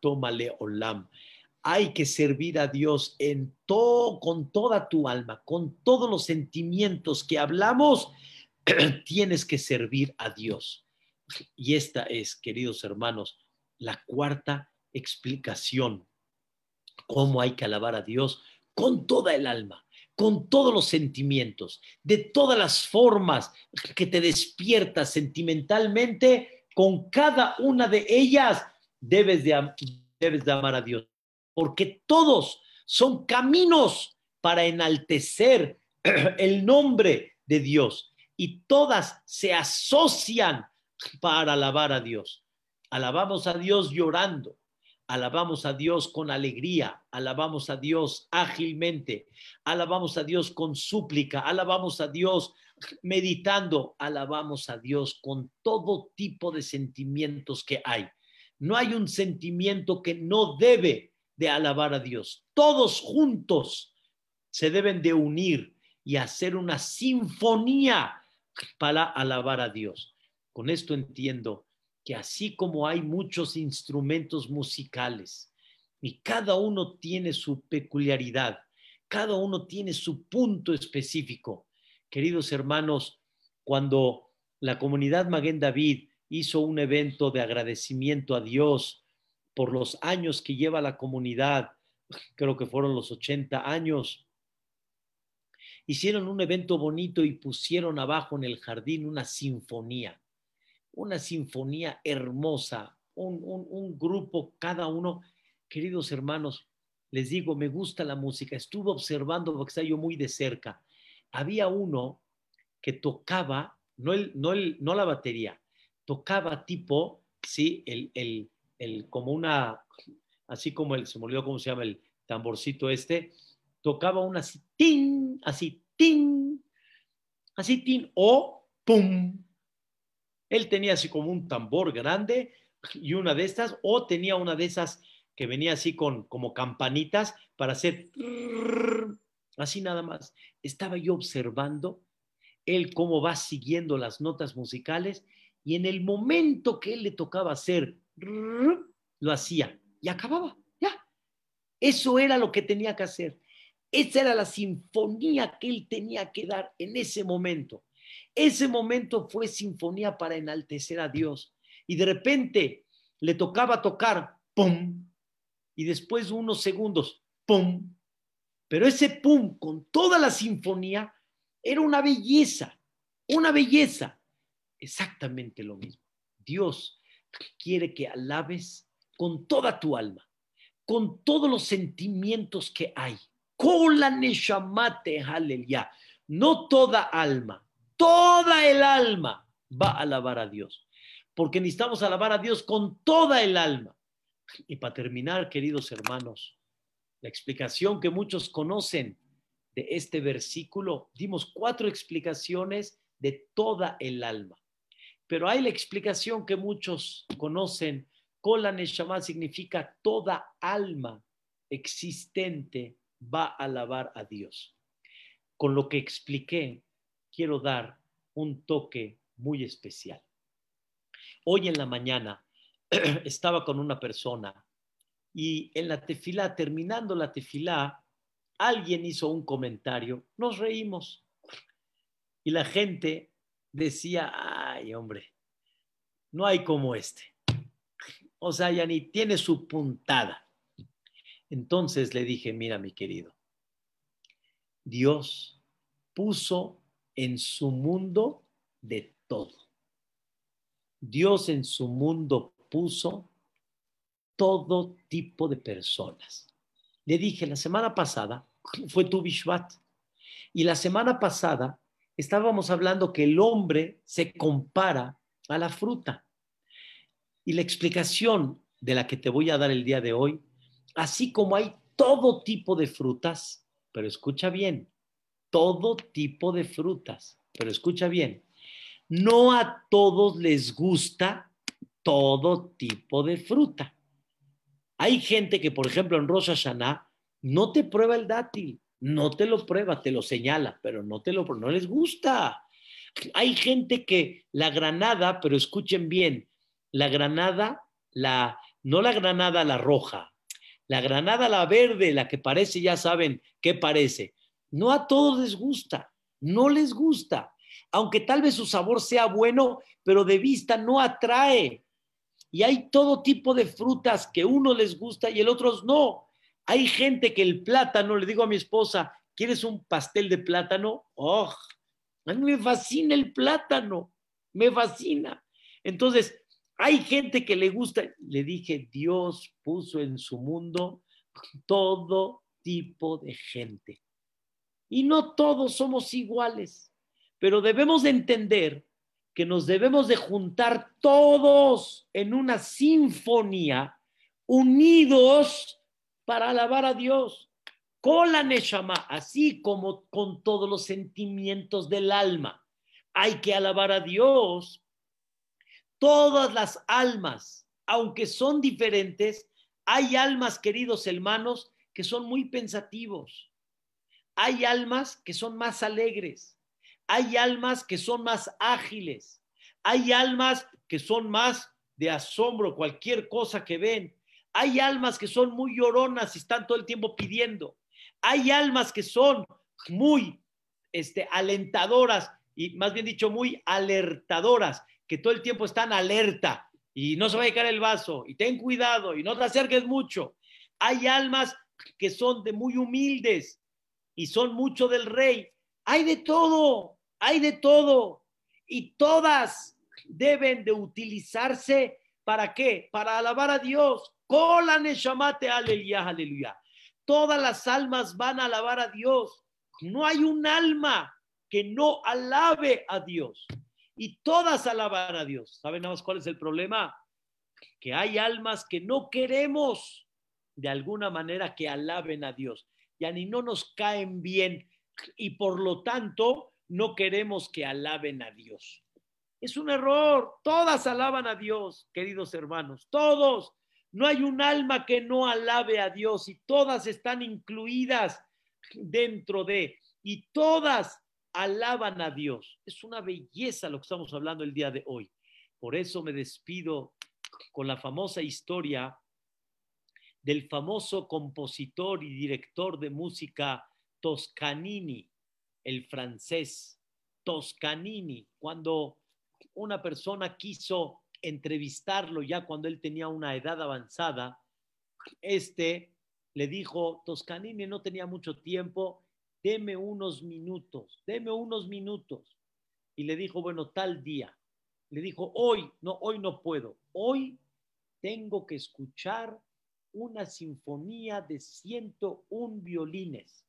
toma le olam. Hay que servir a Dios en todo, con toda tu alma, con todos los sentimientos que hablamos. tienes que servir a Dios. Y esta es, queridos hermanos, la cuarta explicación cómo hay que alabar a Dios con toda el alma, con todos los sentimientos, de todas las formas que te despiertas sentimentalmente, con cada una de ellas debes de, debes de amar a Dios, porque todos son caminos para enaltecer el nombre de Dios y todas se asocian para alabar a Dios. Alabamos a Dios llorando, Alabamos a Dios con alegría, alabamos a Dios ágilmente, alabamos a Dios con súplica, alabamos a Dios meditando, alabamos a Dios con todo tipo de sentimientos que hay. No hay un sentimiento que no debe de alabar a Dios. Todos juntos se deben de unir y hacer una sinfonía para alabar a Dios. Con esto entiendo que así como hay muchos instrumentos musicales y cada uno tiene su peculiaridad, cada uno tiene su punto específico. Queridos hermanos, cuando la comunidad Maguen David hizo un evento de agradecimiento a Dios por los años que lleva la comunidad, creo que fueron los 80 años, hicieron un evento bonito y pusieron abajo en el jardín una sinfonía una sinfonía hermosa, un, grupo, cada uno. Queridos hermanos, les digo, me gusta la música. Estuve observando porque está yo muy de cerca. Había uno que tocaba, no, el, no, el, no la batería, tocaba tipo, sí, el, el, el, como una, así como el, se me olvidó cómo se llama el tamborcito este, tocaba una así, tin, así, tin, así, tin, o pum, él tenía así como un tambor grande y una de estas, o tenía una de esas que venía así con como campanitas para hacer así nada más. Estaba yo observando él cómo va siguiendo las notas musicales y en el momento que él le tocaba hacer, lo hacía y acababa, ya. Eso era lo que tenía que hacer. Esa era la sinfonía que él tenía que dar en ese momento. Ese momento fue sinfonía para enaltecer a Dios. Y de repente le tocaba tocar, ¡pum! Y después unos segundos, ¡pum! Pero ese pum con toda la sinfonía era una belleza, una belleza. Exactamente lo mismo. Dios quiere que alabes con toda tu alma, con todos los sentimientos que hay. Con la neshamate, aleluya. No toda alma, toda el alma va a alabar a Dios. Porque necesitamos alabar a Dios con toda el alma. Y para terminar, queridos hermanos, la explicación que muchos conocen de este versículo, dimos cuatro explicaciones de toda el alma. Pero hay la explicación que muchos conocen, Kola Neshama significa toda alma existente va a alabar a Dios. Con lo que expliqué, quiero dar un toque muy especial. Hoy en la mañana estaba con una persona y en la tefilá, terminando la tefilá, alguien hizo un comentario, nos reímos y la gente decía, ay hombre, no hay como este. O sea, ya ni tiene su puntada. Entonces le dije, mira mi querido, Dios puso en su mundo de todo. Dios en su mundo puso todo tipo de personas. Le dije, la semana pasada fue tu Bishvat. Y la semana pasada estábamos hablando que el hombre se compara a la fruta. Y la explicación de la que te voy a dar el día de hoy, así como hay todo tipo de frutas, pero escucha bien, todo tipo de frutas, pero escucha bien, no a todos les gusta todo tipo de fruta. Hay gente que, por ejemplo, en Rosh Hashanah no te prueba el dátil, no te lo prueba, te lo señala, pero no te lo no les gusta. Hay gente que la granada, pero escuchen bien, la granada, la no la granada la roja, la granada la verde, la que parece, ya saben qué parece. No a todos les gusta, no les gusta. Aunque tal vez su sabor sea bueno, pero de vista no atrae. Y hay todo tipo de frutas que uno les gusta y el otros no. Hay gente que el plátano, le digo a mi esposa, ¿quieres un pastel de plátano? ¡Oh! A mí me fascina el plátano, me fascina. Entonces, hay gente que le gusta, le dije, Dios puso en su mundo todo tipo de gente. Y no todos somos iguales, pero debemos de entender que nos debemos de juntar todos en una sinfonía, unidos para alabar a Dios, con la Neshama, así como con todos los sentimientos del alma. Hay que alabar a Dios. Todas las almas, aunque son diferentes, hay almas, queridos hermanos, que son muy pensativos. Hay almas que son más alegres. Hay almas que son más ágiles, hay almas que son más de asombro, cualquier cosa que ven. Hay almas que son muy lloronas y están todo el tiempo pidiendo. Hay almas que son muy este, alentadoras y más bien dicho, muy alertadoras, que todo el tiempo están alerta y no se va a caer el vaso y ten cuidado y no te acerques mucho. Hay almas que son de muy humildes y son mucho del rey. Hay de todo hay de todo y todas deben de utilizarse para qué? Para alabar a Dios. Neshamate, aleluya, aleluya. Todas las almas van a alabar a Dios. No hay un alma que no alabe a Dios. Y todas alaban a Dios. ¿Saben más cuál es el problema? Que hay almas que no queremos de alguna manera que alaben a Dios. Ya ni no nos caen bien. Y por lo tanto, no queremos que alaben a Dios. Es un error. Todas alaban a Dios, queridos hermanos. Todos. No hay un alma que no alabe a Dios y todas están incluidas dentro de, y todas alaban a Dios. Es una belleza lo que estamos hablando el día de hoy. Por eso me despido con la famosa historia del famoso compositor y director de música Toscanini, el francés Toscanini, cuando una persona quiso entrevistarlo ya cuando él tenía una edad avanzada, este le dijo, Toscanini no tenía mucho tiempo, deme unos minutos, deme unos minutos. Y le dijo, bueno, tal día. Le dijo, hoy, no, hoy no puedo, hoy tengo que escuchar una sinfonía de 101 violines.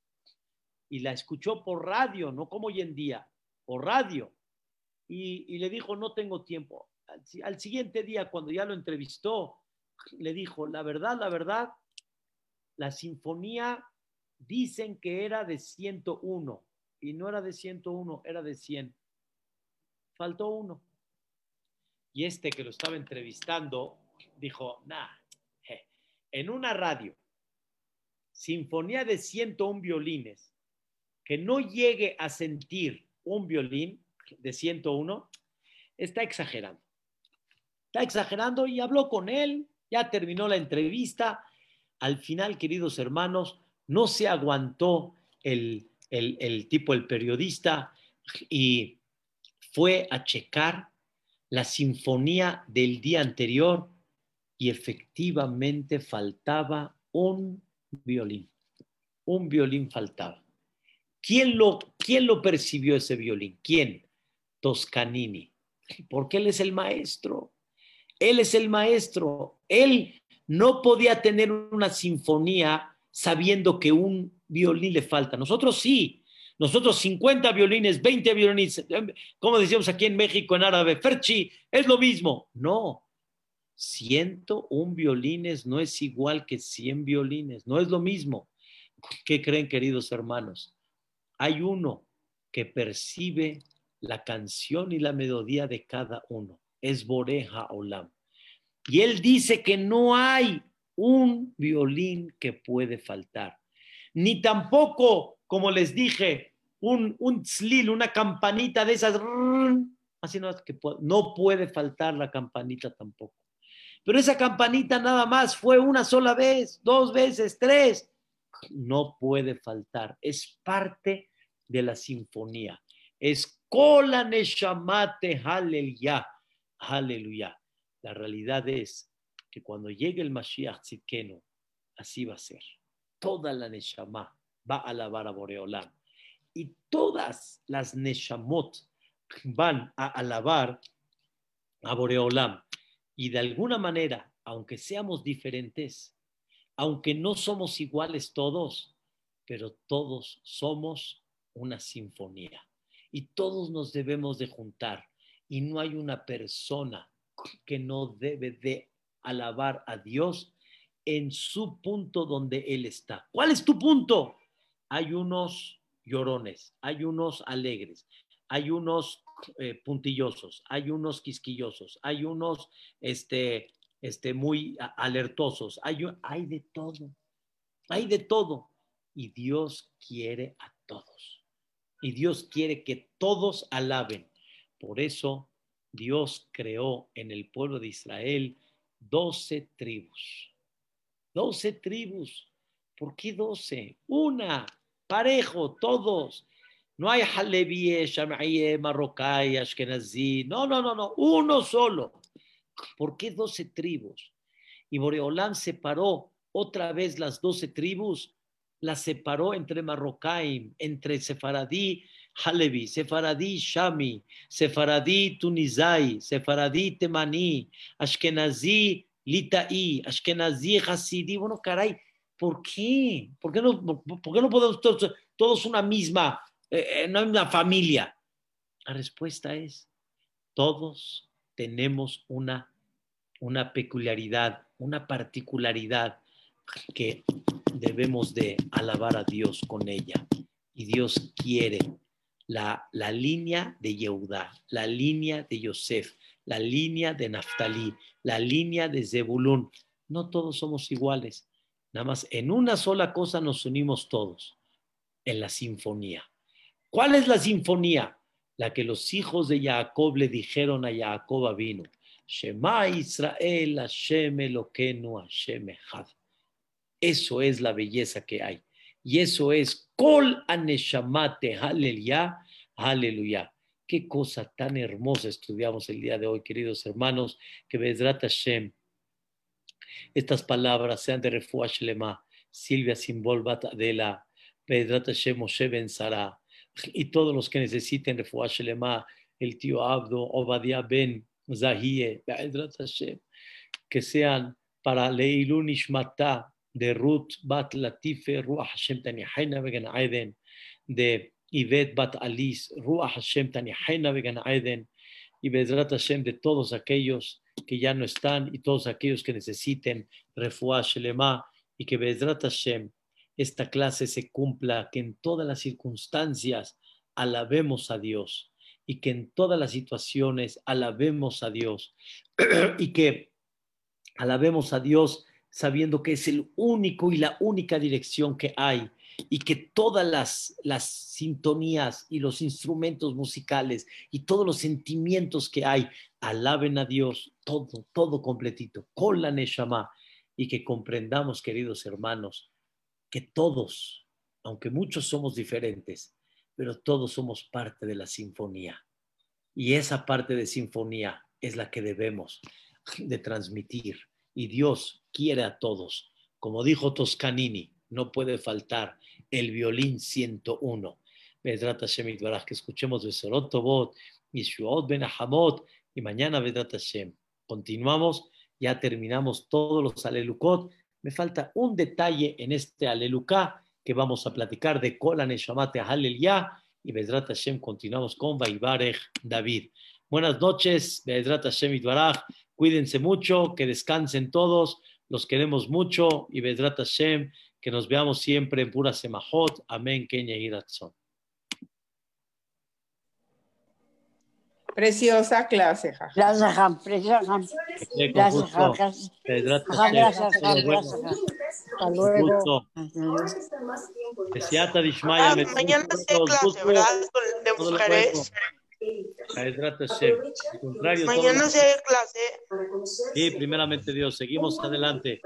Y la escuchó por radio, no como hoy en día, por radio. Y, le dijo, no tengo tiempo. Al, siguiente día, cuando ya lo entrevistó, le dijo, la verdad, la verdad, la sinfonía dicen que era de 101 y no era de 101, era de 100. Faltó uno. Y este que lo estaba entrevistando dijo, nah, en una radio, sinfonía de 101 violines, que no llegue a sentir un violín de 101, está exagerando. Está exagerando y habló con él, ya terminó la entrevista. Al final, queridos hermanos, no se aguantó el, el tipo, el periodista, y fue a checar la sinfonía del día anterior y efectivamente faltaba un violín. Un violín faltaba. ¿Quién lo, quién lo percibió ese violín? ¿Quién? Toscanini. Porque él es el maestro. Él es el maestro. Él no podía tener una sinfonía sabiendo que un violín le falta. Nosotros sí. Nosotros 50 violines, 20 violines, como decíamos aquí en México en árabe, Ferchi, es lo mismo. No, un violines no es igual que 100 violines, no es lo mismo. ¿Qué creen, queridos hermanos? Hay uno que percibe la canción y la melodía de cada uno. Es Boreja Olam. Y él dice que no hay un violín que puede faltar. Ni tampoco, como les dije, un, un una campanita de esas. Así no, que no puede faltar la campanita tampoco. Pero esa campanita nada más fue una sola vez, dos veces, tres. No puede faltar. Es parte de la sinfonía. Es Kola Neshamate Aleluya. Aleluya. La realidad es que cuando llegue el Mashiach Tzidkenu, así va a ser. Toda la Neshama va a alabar a Boreolam. Y todas las Neshamot van a alabar a Boreolam. Y de alguna manera, aunque seamos diferentes, aunque no somos iguales todos, pero todos somos una sinfonía. Y todos nos debemos de juntar. Y no hay una persona que no debe de alabar a Dios en su punto donde Él está. ¿Cuál es tu punto? Hay unos llorones, hay unos alegres, hay unos eh, puntillosos, hay unos quisquillosos, hay unos este, este, muy alertosos, hay, hay de todo, hay de todo. Y Dios quiere a todos. Y Dios quiere que todos alaben. Por eso Dios creó en el pueblo de Israel doce tribus. Doce tribus. ¿Por qué doce? Una, parejo, todos. No hay Halevíe, Shammai, Marrocay, Ashkenazí. No, no, no, no. Uno solo. ¿Por qué doce tribus? Y Boreolán separó otra vez las doce tribus. Las separó entre Marrocaim, entre Sefaradí, Halevi, Sefaradí, Shami, Sefaradí, Tunizai, Sefaradí, Temaní, Ashkenazí, Litaí, Ashkenazí, Hasidí. Bueno, caray, ¿por qué? ¿Por qué no, por qué no podemos todos, todos una misma eh, eh, una familia. La respuesta es, todos tenemos una, una peculiaridad, una particularidad que debemos de alabar a Dios con ella. Y Dios quiere la, la línea de Yehudá, la línea de Yosef, la línea de Naftali, la línea de Zebulún. No todos somos iguales. Nada más en una sola cosa nos unimos todos en la sinfonía. ¿Cuál es la sinfonía? La que los hijos de Jacob le dijeron a Jacob vino. Shema Israel, Hashem Eloquenu, Hashem Echad. Eso es la belleza que hay. Y eso es Kol Aneshamate, aleluya, aleluya. Qué cosa tan hermosa estudiamos el día de hoy, queridos hermanos, que Bezrat Hashem, estas palabras sean de Refuah Shelema, Silvia Simbolbat Adela, Bezrat Hashem Moshe Ben Sara, y todos los que necesiten Refuah Shelema, el tío Abdo, Obadiah Ben Zahie, Bezrat Hashem, que sean para Leilun Ishmata, de Ruth Bat Latife, Ruach Hashem Tanihaina Vegan Aiden, de Ivet Bat Alice, Ruach Hashem Tanihaina Vegan Aiden, y Bezrat Hashem de todos aquellos que ya no están y todos aquellos que necesiten Refuah Shelema, y que Bezrat Hashem esta clase se cumpla, que en todas las circunstancias alabemos a Dios y que en todas las situaciones alabemos a Dios y que alabemos a Dios sabiendo que es el único y la única dirección que hay y que todas las, las sintonías y los instrumentos musicales y todos los sentimientos que hay, alaben a Dios, todo, todo completito, con la Neshama, y que comprendamos, queridos hermanos, que todos, aunque muchos somos diferentes, pero todos somos parte de la sinfonía. Y esa parte de sinfonía es la que debemos de transmitir y Dios quiere a todos. Como dijo Toscanini, no puede faltar el violín 101. Vedrat Hashem que escuchemos de Sorotobot, Yeshuot Ben Ahamot y mañana Vedrat Hashem. Continuamos, ya terminamos todos los alelukot. Me falta un detalle en este aleluká que vamos a platicar de Kola Neshamate Hallelujah y Vedrat Hashem continuamos con Vaivarech David. Buenas noches, Vedrat Hashem Itbaraj. Cuídense mucho, que descansen todos, los queremos mucho y Bedrat Hashem, que nos veamos siempre en pura semajot. Amén, Kenya y Ratzon. Preciosa clase, jaja. Gracias, preciosa. Gracias, Jam. Gracias, gracias, Hasta luego. Mañana se clase, ¿verdad? De Mañana se ve clase. Sí, primeramente Dios. Seguimos adelante.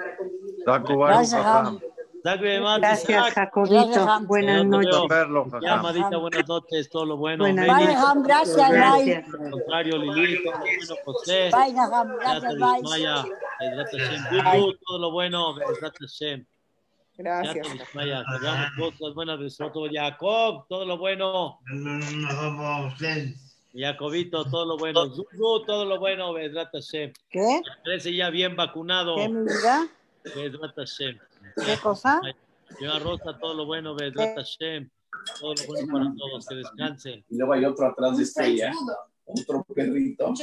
Gracias, Jacobito. Buenas noches. Ya, Amadita, buenas noches. Todo lo bueno. Buenas noches. Gracias, Gracias. Al contrario, Lili, todo lo bueno, José. Gracias. Todo lo bueno. Gracias. Maya, cosas buenas de Soto Jacob, todo lo bueno. Jacobito, todo lo bueno. Todo lo bueno, Vedrat Hashem. ¿Qué? Parece ya bien vacunado. ¿Qué, mi vida? Vedrat Hashem. ¿Qué cosa? Señora Rosa, todo lo bueno, Vedrat Hashem. Todo lo bueno para todos, que descansen. Y luego hay otro atrás de Estrella, otro perrito.